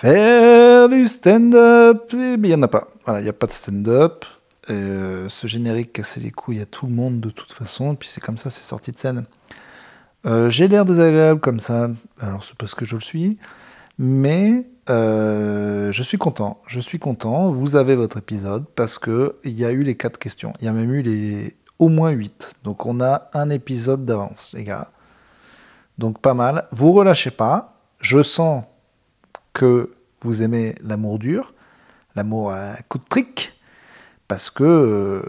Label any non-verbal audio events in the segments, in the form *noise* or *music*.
Faire du stand-up, eh bien, il n'y en a pas. Voilà, il n'y a pas de stand-up. Euh, ce générique cassait les couilles à tout le monde de toute façon, et puis c'est comme ça, c'est sorti de scène. Euh, j'ai l'air désagréable comme ça, alors c'est parce que je le suis, mais euh, je suis content. Je suis content. Vous avez votre épisode parce que il y a eu les quatre questions. Il y a même eu les au moins huit. Donc on a un épisode d'avance, les gars. Donc pas mal. Vous relâchez pas. Je sens que vous aimez l'amour dur, l'amour à coup de trick, parce que euh,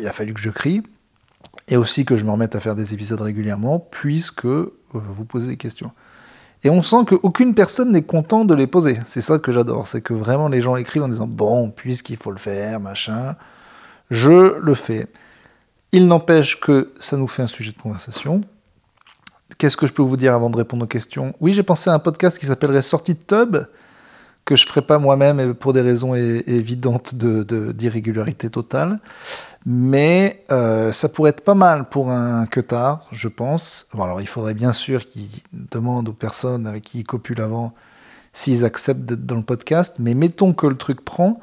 il a fallu que je crie et aussi que je me remette à faire des épisodes régulièrement, puisque euh, vous posez des questions. Et on sent qu'aucune personne n'est content de les poser. C'est ça que j'adore, c'est que vraiment les gens écrivent en disant bon, puisqu'il faut le faire, machin, je le fais. Il n'empêche que ça nous fait un sujet de conversation. Qu'est-ce que je peux vous dire avant de répondre aux questions? Oui, j'ai pensé à un podcast qui s'appellerait Sortie de Tub, que je ferai pas moi-même pour des raisons évidentes d'irrégularité de, totale. Mais euh, ça pourrait être pas mal pour un queutard, je pense. alors, il faudrait bien sûr qu'il demande aux personnes avec qui il copule avant s'ils acceptent d'être dans le podcast. Mais mettons que le truc prend,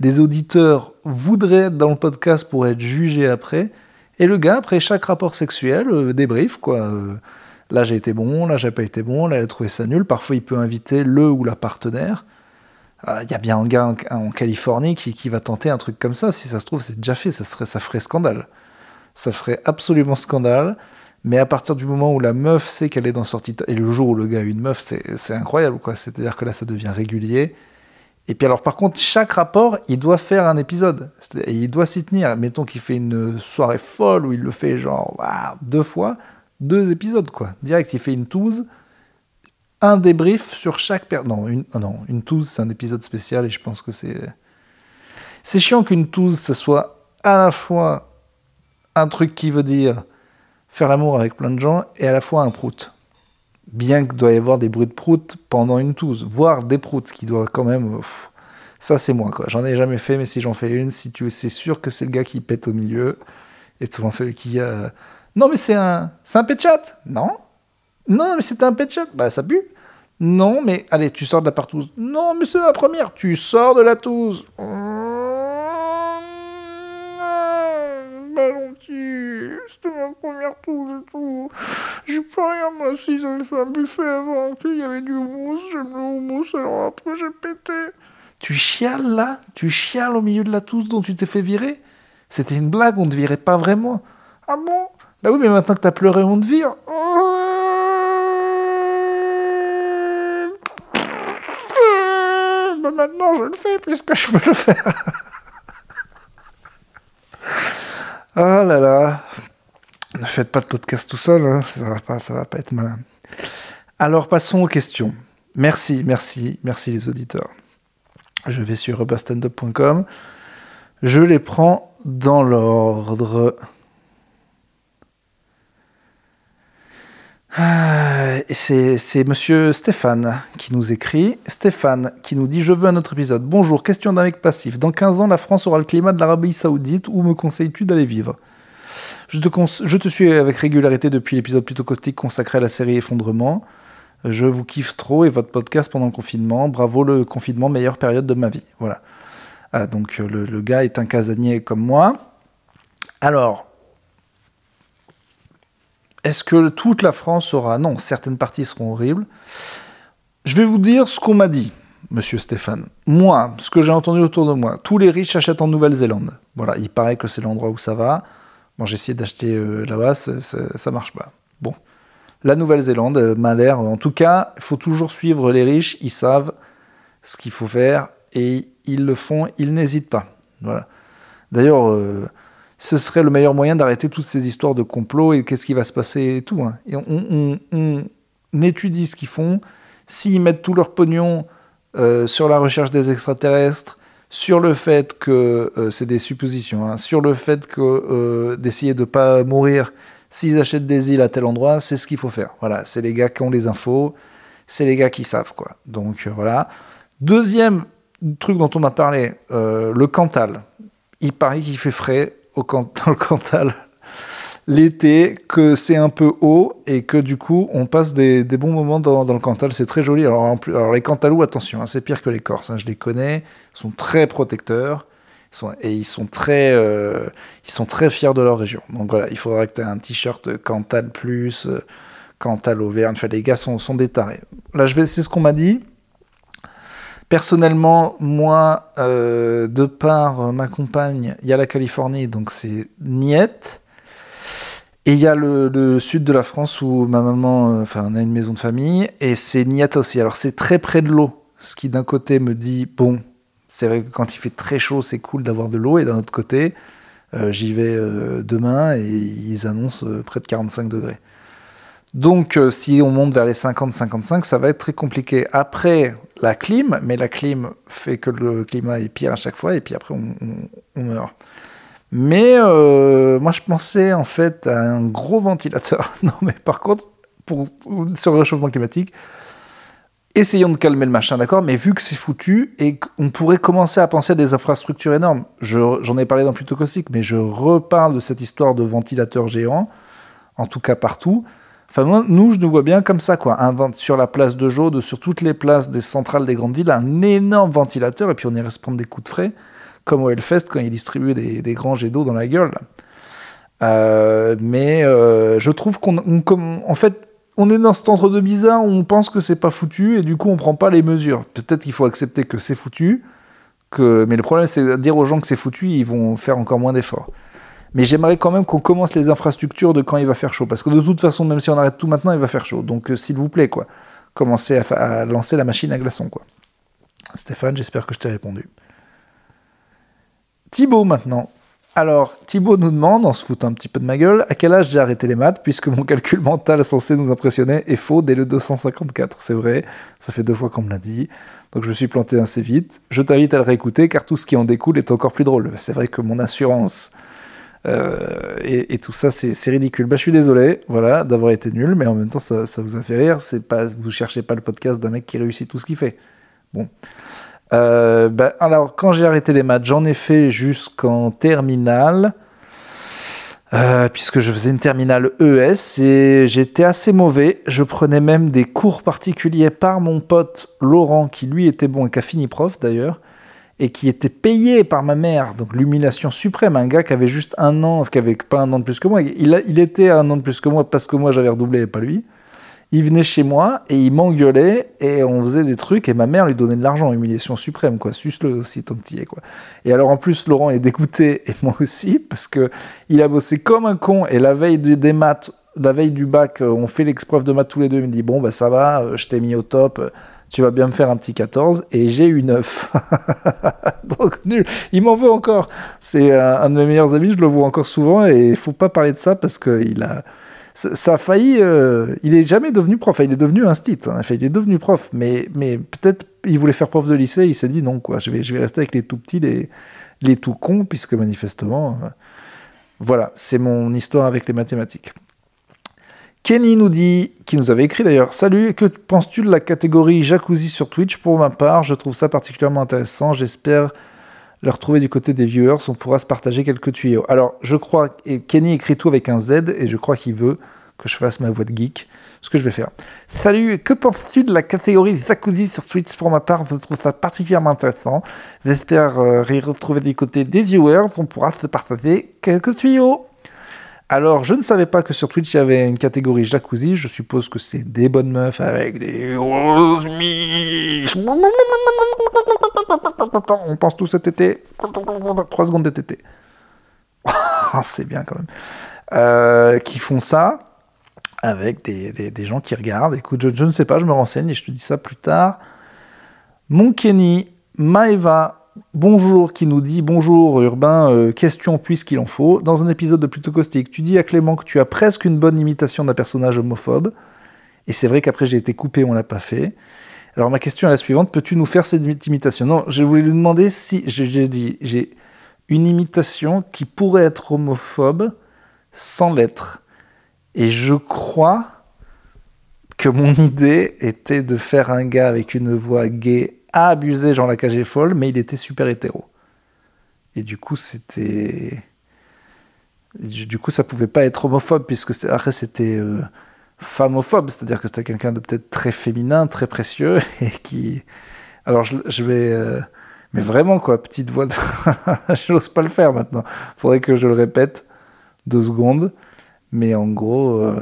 des auditeurs voudraient être dans le podcast pour être jugés après. Et le gars, après chaque rapport sexuel, euh, débrief, quoi. Euh, là, j'ai été bon, là, j'ai pas été bon, là, il a trouvé ça nul. Parfois, il peut inviter le ou la partenaire. Il euh, y a bien un gars en, Californie qui, va tenter un truc comme ça. Si ça se trouve, c'est déjà fait. Ça, serait, ça ferait scandale. Ça ferait absolument scandale. Mais à partir du moment où la meuf sait qu'elle est dans sortie. Et le jour où le gars a une meuf, c'est incroyable. quoi. C'est-à-dire que là, ça devient régulier. Et puis alors, par contre, chaque rapport, il doit faire un épisode. Et il doit s'y tenir. Mettons qu'il fait une soirée folle où il le fait genre deux fois. Deux épisodes, quoi. Direct, il fait une touze un débrief sur chaque personne. Non, une, oh non, une touze, c'est un épisode spécial et je pense que c'est. C'est chiant qu'une touze, ça soit à la fois un truc qui veut dire faire l'amour avec plein de gens et à la fois un prout. Bien qu'il doit y avoir des bruits de prout pendant une touze, voire des proutes, qui doit quand même. ça, c'est moi, quoi. J'en ai jamais fait, mais si j'en fais une, si tu c'est sûr que c'est le gars qui pète au milieu et tout fait qui a. Non, mais c'est un, c'est un pet chat Non non, mais c'était un pet chat. Bah, ça pue. Non, mais allez, tu sors de la partouze. Non, mais c'est la première. Tu sors de la touze. Bah, gentil. C'était ma première touze et tout. J'ai pas rien, moi, si j'avais fait un buffet avant, qu'il y avait du houmous, j'aime le houmous, alors après j'ai pété. Tu chiales là? Tu chiales au milieu de la touze dont tu t'es fait virer? C'était une blague, on te virait pas vraiment. Ah bon? Bah oui, mais maintenant que t'as pleuré, on te vire. maintenant je le fais puisque je peux le faire. ah là là. Ne faites pas de podcast tout seul, hein. ça va pas, ça va pas être malin. Alors passons aux questions. Merci, merci, merci les auditeurs. Je vais sur rebastandup.com. Je les prends dans l'ordre. C'est monsieur Stéphane qui nous écrit. Stéphane qui nous dit Je veux un autre épisode. Bonjour, question d'un mec passif. Dans 15 ans, la France aura le climat de l'Arabie Saoudite. Où me conseilles-tu d'aller vivre? Je te, suis avec régularité depuis l'épisode plutôt caustique consacré à la série Effondrement. Je vous kiffe trop et votre podcast pendant le confinement. Bravo le confinement, meilleure période de ma vie. Voilà. Ah, donc le gars est un casanier comme moi. Alors, est-ce que toute la France sera Non, certaines parties seront horribles. Je vais vous dire ce qu'on m'a dit, monsieur Stéphane. Moi, ce que j'ai entendu autour de moi, tous les riches achètent en Nouvelle-Zélande. Voilà, il paraît que c'est l'endroit où ça va. Bon, j'ai essayé d'acheter euh, là-bas, ça, ça, marche pas. Bon. La Nouvelle-Zélande euh, m'a l'air. En tout cas, il faut toujours suivre les riches, ils savent ce qu'il faut faire et ils le font, ils n'hésitent pas. Voilà. D'ailleurs, euh, ce serait le meilleur moyen d'arrêter toutes ces histoires de complot et qu'est-ce qui va se passer et tout. Hein. Et on, étudie ce qu'ils font. S'ils mettent tout leur pognon euh, sur la recherche des extraterrestres, sur le fait que euh, c'est des suppositions, hein, sur le fait euh, d'essayer de pas mourir s'ils achètent des îles à tel endroit, c'est ce qu'il faut faire. Voilà, c'est les gars qui ont les infos, c'est les gars qui savent quoi. Donc voilà. Deuxième truc dont on m'a parlé, le Cantal. Il paraît qu'il fait frais *laughs* dans le Cantal. l'été, que c'est un peu haut et que du coup on passe des, bons moments dans, le Cantal. C'est très joli. Alors, en plus, alors les Cantalous, attention, hein, c'est pire que les Corses. Hein, je les connais. Ils sont très protecteurs. et ils sont très, euh, ils sont très fiers de leur région. Donc voilà, il faudra que tu aies un t-shirt Cantal plus, euh, Cantal Auvergne. Enfin, les gars sont, sont des tarés. Là, c'est ce qu'on m'a dit. Personnellement, moi, euh, de par ma compagne, il y a la Californie, donc c'est niette. Et il y a le, sud de la France où ma maman, euh, enfin, a une maison de famille, et c'est niette aussi. Alors c'est très près de l'eau, ce qui d'un côté me dit, bon, c'est vrai que quand il fait très chaud, c'est cool d'avoir de l'eau, et d'un autre côté, euh, j'y vais demain et ils annoncent près de 45 degrés. Donc, euh, si on monte vers les 50-55, ça va être très compliqué. Après, la clim, mais la clim fait que le climat est pire à chaque fois, et puis après, on, meurt. Mais euh, moi, je pensais en fait à un gros ventilateur. *laughs* non, mais par contre, pour, sur le réchauffement climatique, essayons de calmer le machin, d'accord? Mais vu que c'est foutu, et qu'on pourrait commencer à penser à des infrastructures énormes, j'en ai parlé dans Plutôt mais je reparle de cette histoire de ventilateurs géants, en tout cas partout. Enfin, nous, je nous vois bien comme ça, quoi. Sur la place de Jaude, sur toutes les places des centrales des grandes villes, un énorme ventilateur, et puis on irait se prendre des coups de frais, comme au Hellfest quand il distribuait des, des grands jets d'eau dans la gueule. Euh, mais euh, je trouve qu'on, en fait, on est dans cet entre-deux bizarre où on pense que c'est pas foutu, et du coup, on prend pas les mesures. Peut-être qu'il faut accepter que c'est foutu, que... mais le problème, c'est de dire aux gens que c'est foutu, ils vont faire encore moins d'efforts. Mais j'aimerais quand même qu'on commence les infrastructures de quand il va faire chaud. Parce que de toute façon, même si on arrête tout maintenant, il va faire chaud. Donc, euh, s'il vous plaît, quoi, commencez à, lancer la machine à glaçons, quoi. Stéphane, j'espère que je t'ai répondu. Thibaut, maintenant. Alors, Thibaut nous demande, en se foutant un petit peu de ma gueule, à quel âge j'ai arrêté les maths, puisque mon calcul mental censé nous impressionner est faux dès le 254. C'est vrai, ça fait deux fois qu'on me l'a dit. Donc je me suis planté assez vite. Je t'invite à le réécouter, car tout ce qui en découle est encore plus drôle. C'est vrai que mon assurance euh, et, tout ça, c'est ridicule. Bah, je suis désolé, voilà, d'avoir été nul, mais en même temps, ça, vous a fait rire. C'est pas, vous cherchez pas le podcast d'un mec qui réussit tout ce qu'il fait. Bon. Euh, bah, alors, quand j'ai arrêté les maths, j'en ai fait jusqu'en terminale. Euh, puisque je faisais une terminale ES et j'étais assez mauvais. Je prenais même des cours particuliers par mon pote Laurent, qui lui était bon et qui a fini prof d'ailleurs et qui était payé par ma mère, donc l'humiliation suprême, un gars qui avait juste un an, qui avait pas un an de plus que moi, il, était un an de plus que moi parce que moi j'avais redoublé et pas lui. Il venait chez moi et il m'engueulait et on faisait des trucs et ma mère lui donnait de l'argent, humiliation suprême quoi, suce-le aussi petit quoi. Et alors en plus Laurent est dégoûté et moi aussi parce que il a bossé comme un con et la veille des maths, la veille du bac, on fait l'expreuve de maths tous les deux, il me dit bon bah ça va, euh, je t'ai mis au top, tu vas bien me faire un petit 14, et j'ai eu 9. *laughs* Donc nul. Il m'en veut encore. C'est un, de mes meilleurs amis, je le vois encore souvent, et il faut pas parler de ça parce qu'il a. Ça, a failli. Euh, il est jamais devenu prof. il est devenu un stit. Hein. Enfin, il est devenu prof, mais, mais peut-être il voulait faire prof de lycée. Il s'est dit non, quoi. Je vais, je vais rester avec les tout petits, les, les tout cons, puisque manifestement. Euh, voilà, c'est mon histoire avec les mathématiques. Kenny nous dit, qui nous avait écrit d'ailleurs, Salut, que penses-tu de la catégorie jacuzzi sur Twitch? Pour ma part, je trouve ça particulièrement intéressant. J'espère le retrouver du côté des viewers. On pourra se partager quelques tuyaux. Alors, je crois, et Kenny écrit tout avec un Z, et je crois qu'il veut que je fasse ma voix de geek. Ce que je vais faire. Salut, que penses-tu de la catégorie jacuzzi sur Twitch? Pour ma part, je trouve ça particulièrement intéressant. J'espère euh, y retrouver du côté des viewers. On pourra se partager quelques tuyaux. Alors, je ne savais pas que sur Twitch, il y avait une catégorie jacuzzi. Je suppose que c'est des bonnes meufs avec des On pense tout cet été. 3 secondes de tété. *laughs* c'est bien quand même. Euh, qui font ça avec des, gens qui regardent. Écoute, je, je, ne sais pas, je me renseigne et je te dis ça plus tard. Mon Kenny, Maeva, Bonjour qui nous dit Bonjour Urbain, euh, question puisqu'il en faut. Dans un épisode de Plutôt Caustique, tu dis à Clément que tu as presque une bonne imitation d'un personnage homophobe. Et c'est vrai qu'après j'ai été coupé, on l'a pas fait. Alors ma question est la suivante peux-tu nous faire cette imitation? Non, je voulais lui demander si j'ai dit j'ai une imitation qui pourrait être homophobe sans l'être. Et je crois que mon idée était de faire un gars avec une voix gay a abusé Jean la est folle, mais il était super hétéro. Et du coup, c'était. du coup, ça pouvait pas être homophobe, puisque après, c'était euh, femophobe, c'est-à-dire que c'était quelqu'un de peut-être très féminin, très précieux, *laughs* et qui. Alors, je, vais. Euh, mais vraiment, quoi, petite voix de. *laughs* je n'ose pas le faire maintenant. faudrait que je le répète deux secondes. Mais en gros. Euh,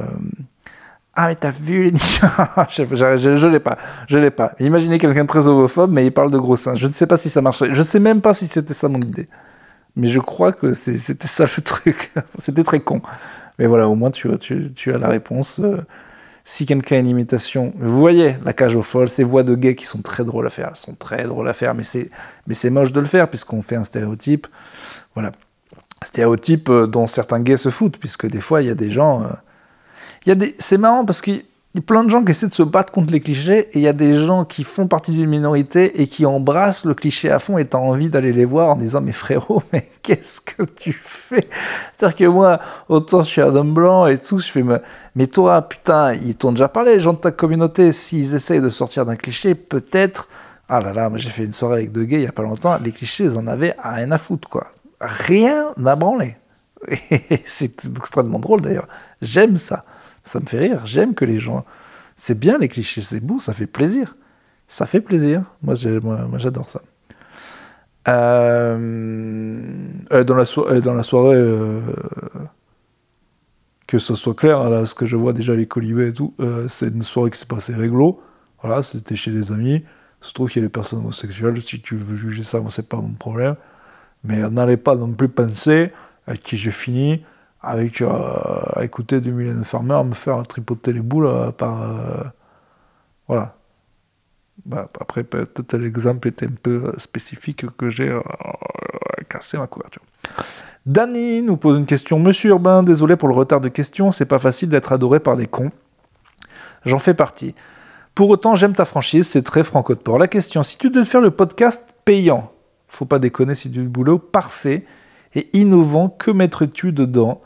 ah, mais t'as vu l'émission? *laughs* Je, je, je l'ai pas. Je l'ai pas. Imaginez quelqu'un très homophobe, mais il parle de gros seins. Je ne sais pas si ça marcherait. Je sais même pas si c'était ça mon idée. Mais je crois que c'était ça le *laughs* truc. c'était très con. Mais voilà, au moins tu, as la réponse. Euh, si quelqu'un a une imitation, vous voyez la cage aux folles, ces voix de gays qui sont très drôles à faire, elles sont très drôles à faire, mais c'est mais c'est moche de le faire puisqu'on fait un stéréotype. Voilà, stéréotype euh, dont certains gays se foutent puisque des fois il y a des gens, euh, c'est marrant parce que y a plein de gens qui essaient de se battre contre les clichés et il y a des gens qui font partie d'une minorité et qui embrassent le cliché à fond et t'as envie d'aller les voir en disant mais frérot *laughs* mais qu'est-ce que tu fais? C'est-à-dire que moi autant je suis un homme blanc et tout je fais mais toi putain ils t'ont déjà parlé les gens de ta communauté s'ils essayent de sortir d'un cliché peut-être ah là là j'ai fait une soirée avec deux gays il y a pas longtemps les clichés ils en avaient rien à foutre quoi. Rien à branler. *laughs* C'est extrêmement drôle d'ailleurs. J'aime ça ça me fait rire. J'aime que les gens. C'est bien les clichés, c'est beau, ça fait plaisir. Ça fait plaisir. Moi, j'adore ça. Euh, euh, dans, la euh, dans la soirée, que ce soit clair, là, ce que je vois déjà les colibés et tout, c'est une soirée qui s'est passée réglo. Voilà, c'était chez des amis. Il se trouve qu'il y a des personnes homosexuelles. Si tu veux juger ça, moi, c'est pas mon problème. Mais n'allez pas non plus penser avec qui j'ai fini avec euh, à écouter du Mylène Farmer me faire tripoter les boules euh, par euh, voilà. Bah, après peut-être l'exemple était un peu spécifique que j'ai cassé ma couverture. Danny nous pose une question. Monsieur Urbain désolé pour le retard de questions c'est pas facile d'être adoré par des cons. J'en fais partie. Pour autant j'aime ta franchise c'est très franco de port. La question si tu devais faire le podcast payant faut pas déconner c'est du boulot parfait et innovant que mettrais-tu dedans?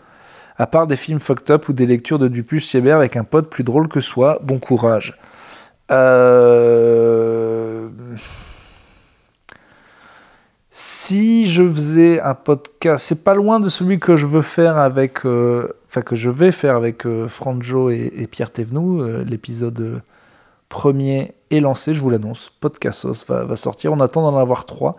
À part des films fucked up ou des lectures de Dupuis Siebert avec un pote plus drôle que soi, bon courage. Euh, si je faisais un podcast, c'est pas loin de celui que je veux faire avec, euh, enfin que je vais faire avec euh, Franjo et, Pierre Thévenoud. L'épisode premier est lancé, je vous l'annonce. Podcastos va sortir. On attend d'en avoir trois.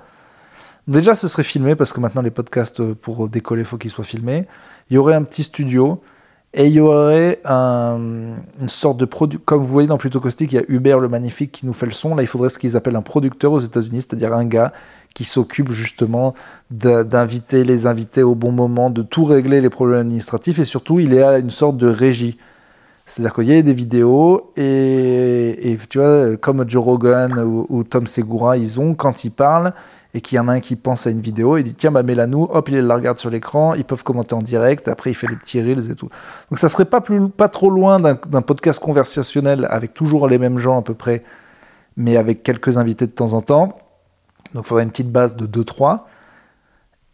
Déjà, ce serait filmé parce que maintenant les podcasts pour décoller, faut qu'ils soient filmés il y aurait un petit studio et il y aurait une sorte de produit. Comme vous voyez dans Plutôt Caustique, il y a Hubert le Magnifique qui nous fait le son. Là, il faudrait ce qu'ils appellent un producteur aux États-Unis, c'est-à-dire un gars qui s'occupe justement d'inviter les invités au bon moment, de tout régler les problèmes administratifs et surtout, il est à une sorte de régie. C'est-à-dire qu'il y a des vidéos et, tu vois, comme Joe Rogan ou, Tom Segura, ils ont, quand ils parlent, et qu'il y en a un qui pense à une vidéo, il dit tiens, bah mets-la nous, hop, il la regarde sur l'écran, ils peuvent commenter en direct, après il fait des petits reels et tout. Donc ça serait pas, plus, pas trop loin d'un podcast conversationnel avec toujours les mêmes gens à peu près, mais avec quelques invités de temps en temps. Donc il faudrait une petite base de 2-3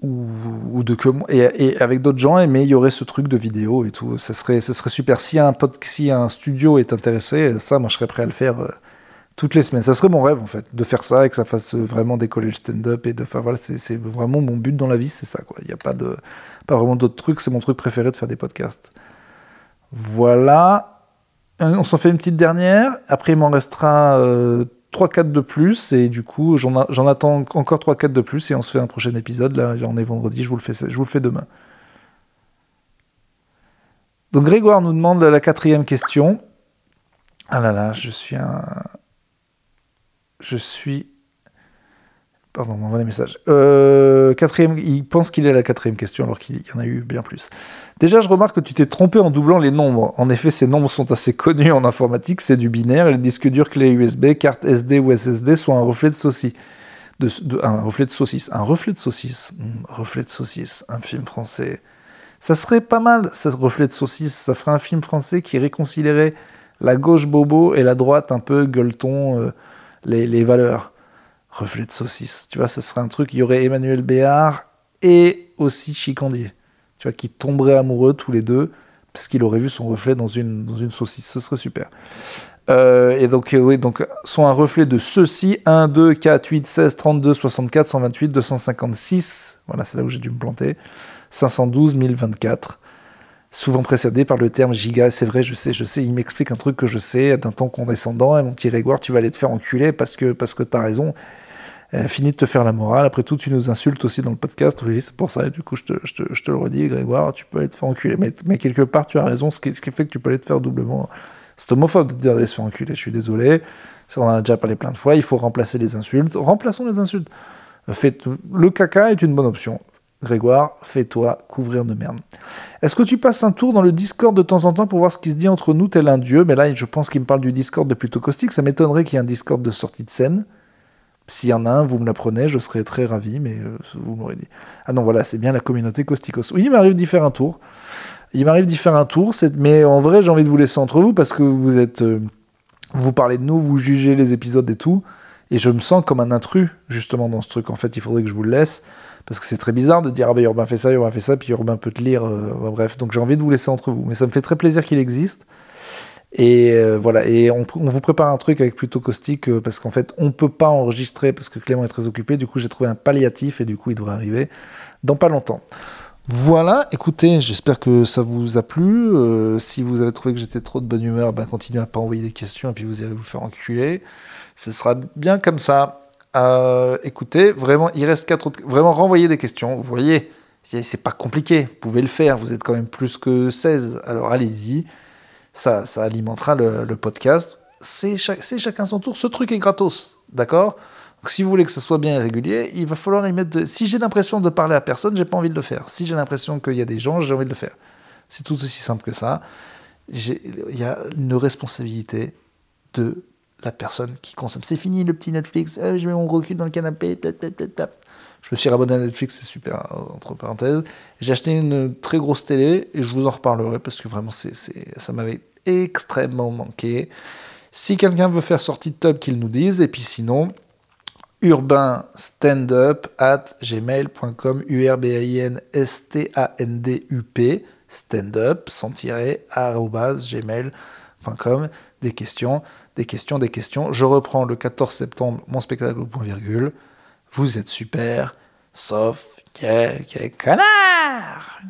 ou, de que et, et avec d'autres gens mais il y aurait ce truc de vidéo et tout ça serait ça serait super si un pod, si un studio est intéressé ça moi je serais prêt à le faire euh, toutes les semaines. Ça serait mon rêve en fait, de faire ça et que ça fasse vraiment décoller le stand-up et de faire voilà, c'est vraiment mon but dans la vie, c'est ça quoi. Il n'y a pas de pas vraiment d'autres trucs, c'est mon truc préféré de faire des podcasts. Voilà. Euh, on s'en fait une petite dernière. Après, il m'en restera euh, 3-4 de plus. Et du coup, j'en attends encore 3-4 de plus. Et on se fait un prochain épisode. Là, on est vendredi. Je vous le fais, je vous le fais demain. Donc, Grégoire nous demande la quatrième question. Ah là là, je suis un, je suis. Pardon, on des messages. Euh, quatrième, il pense qu'il est à la quatrième question alors qu'il y en a eu bien plus. Déjà, je remarque que tu t'es trompé en doublant les nombres. En effet, ces nombres sont assez connus en informatique, c'est du binaire et les disques durs clés USB, carte SD ou SSD sont un reflet de saucisse. Un reflet de saucisse. Un reflet de saucisse. Hmm, reflet de saucisse. Un film français. Ça serait pas mal, ce reflet de saucisse. Ça ferait un film français qui réconcilierait la gauche bobo et la droite un peu gueuleton. Euh, les, valeurs. Reflet de saucisse. Tu vois, ce serait un truc, il y aurait Emmanuel Béard et aussi Chicandier. Tu vois, qui tomberaient amoureux tous les deux, parce qu'il aurait vu son reflet dans une, dans une saucisse. Ce serait super. Euh, et donc, euh, oui, donc, sont un reflet de ceux-ci 1, 2, 4, 8, 16, 32, 64, 128, 256. Voilà, c'est là où j'ai dû me planter. 512 1024 souvent précédé par le terme giga. C'est vrai, je sais, je sais, il m'explique un truc que je sais d'un ton condescendant, et mon petit Grégoire, tu vas aller te faire enculer parce que, parce que t'as raison. Euh, fini de te faire la morale. Après tout, tu nous insultes aussi dans le podcast. Oui, c'est pour ça. Et du coup, je te, je, te, le redis, Grégoire, tu peux aller te faire enculer. Mais, mais quelque part, tu as raison, ce qui, ce qui, fait que tu peux aller te faire doublement. C'est homophobe de dire d'aller se faire enculer. Je suis désolé. Ça, on en a déjà parlé plein de fois. Il faut remplacer les insultes. Remplaçons les insultes. Faites, le caca est une bonne option. Grégoire, fais-toi couvrir de merde. Est-ce que tu passes un tour dans le Discord de temps en temps pour voir ce qui se dit entre nous, tel un dieu? Mais là, je pense qu'il me parle du Discord de Plutôt Caustique. Ça m'étonnerait qu'il y ait un Discord de sortie de scène. S'il y en a un, vous me l'apprenez, je serais très ravi, mais euh, vous m'aurez dit. Ah non, voilà, c'est bien la communauté Causticos. Oui, il m'arrive d'y faire un tour. Il m'arrive d'y faire un tour, mais en vrai, j'ai envie de vous laisser entre vous parce que vous êtes. Euh, vous parlez de nous, vous jugez les épisodes et tout. Et je me sens comme un intrus, justement, dans ce truc. En fait, il faudrait que je vous le laisse. Parce que c'est très bizarre de dire Ah ben Urbain fait ça, Urbain fait ça, puis Urbain peut te lire. Euh, bref, donc j'ai envie de vous laisser entre vous. Mais ça me fait très plaisir qu'il existe. Et euh, voilà, et on, vous prépare un truc avec plutôt caustique euh, parce qu'en fait, on peut pas enregistrer parce que Clément est très occupé. Du coup, j'ai trouvé un palliatif et du coup, il devrait arriver dans pas longtemps. Voilà, écoutez, j'espère que ça vous a plu. Euh, si vous avez trouvé que j'étais trop de bonne humeur, ben continuez à pas envoyer des questions et puis vous allez vous faire enculer. Ce sera bien comme ça. Écoutez, vraiment, il reste quatre autres. Vraiment, renvoyer des questions. Vous voyez, c'est pas compliqué. Vous pouvez le faire. Vous êtes quand même plus que 16. Alors allez-y. Ça, ça alimentera le, podcast. C'est chaque, chacun son tour. Ce truc est gratos. D'accord? Donc, si vous voulez que ce soit bien et régulier, il va falloir y mettre. Si j'ai l'impression de parler à personne, j'ai pas envie de le faire. Si j'ai l'impression qu'il y a des gens, j'ai envie de le faire. C'est tout aussi simple que ça. Il y a une responsabilité de la personne qui consomme. C'est fini le petit Netflix, euh, je mets mon recul dans le canapé, Je me suis abonné à Netflix, c'est super, euh, entre parenthèses. J'ai acheté une très grosse télé et je vous en reparlerai parce que vraiment, c'est, ça m'avait extrêmement manqué. Si quelqu'un veut faire sortie de tub, qu'il nous dise. Et puis sinon, urbain standup at gmail.com, U-R-B-A-I-N-S-T-A-N-D-U-P, stand-up, sans tirer, gmail.com, des questions des questions, des questions. Je reprends le 14 septembre mon spectacle point virgule. Vous êtes super, sauf quelques connards